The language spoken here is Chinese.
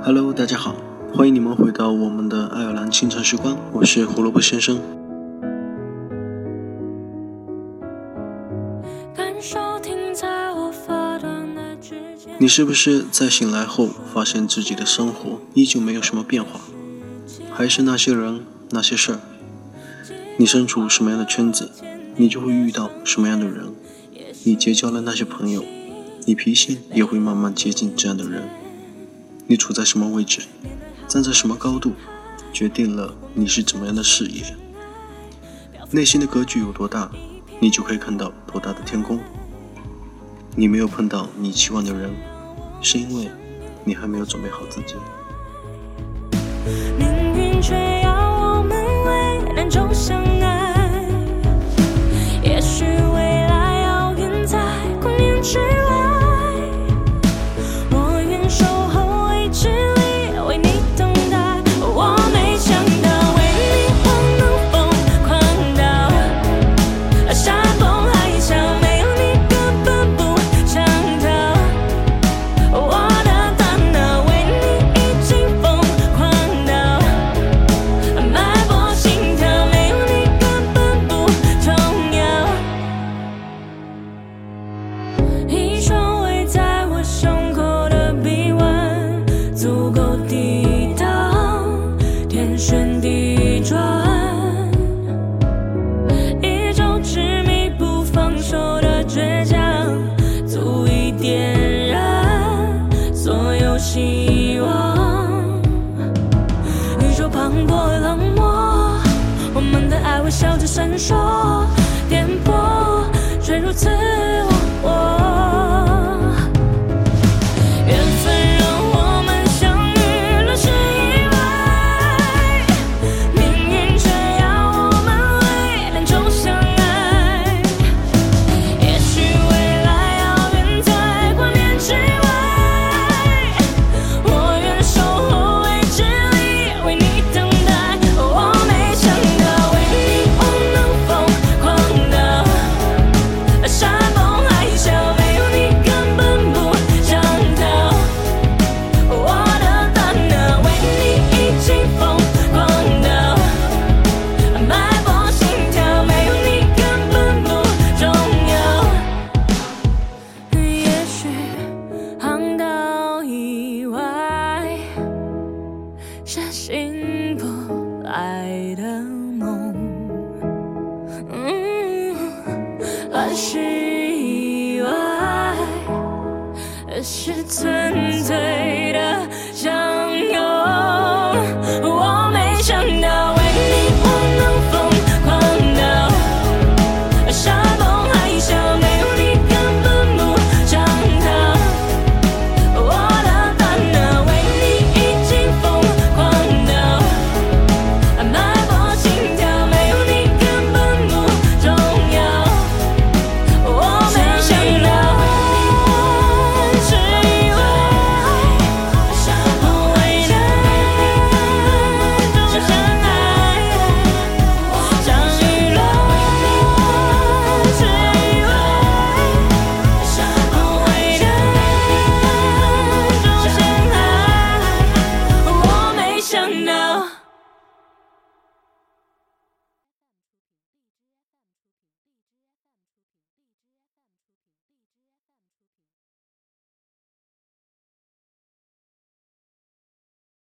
Hello，大家好，欢迎你们回到我们的爱尔兰清晨时光，我是胡萝卜先生。你是不是在醒来后发现自己的生活依旧没有什么变化？还是那些人、那些事儿？你身处什么样的圈子，你就会遇到什么样的人。你结交了那些朋友，你脾性也会慢慢接近这样的人。你处在什么位置，站在什么高度，决定了你是怎么样的视野。内心的格局有多大，你就可以看到多大的天空。你没有碰到你期望的人，是因为你还没有准备好自己。命运却要我们为难中相爱，也许未来遥远在光年之希望。宇宙磅礴冷漠，我们的爱微笑着闪烁，是意外，而是纯粹。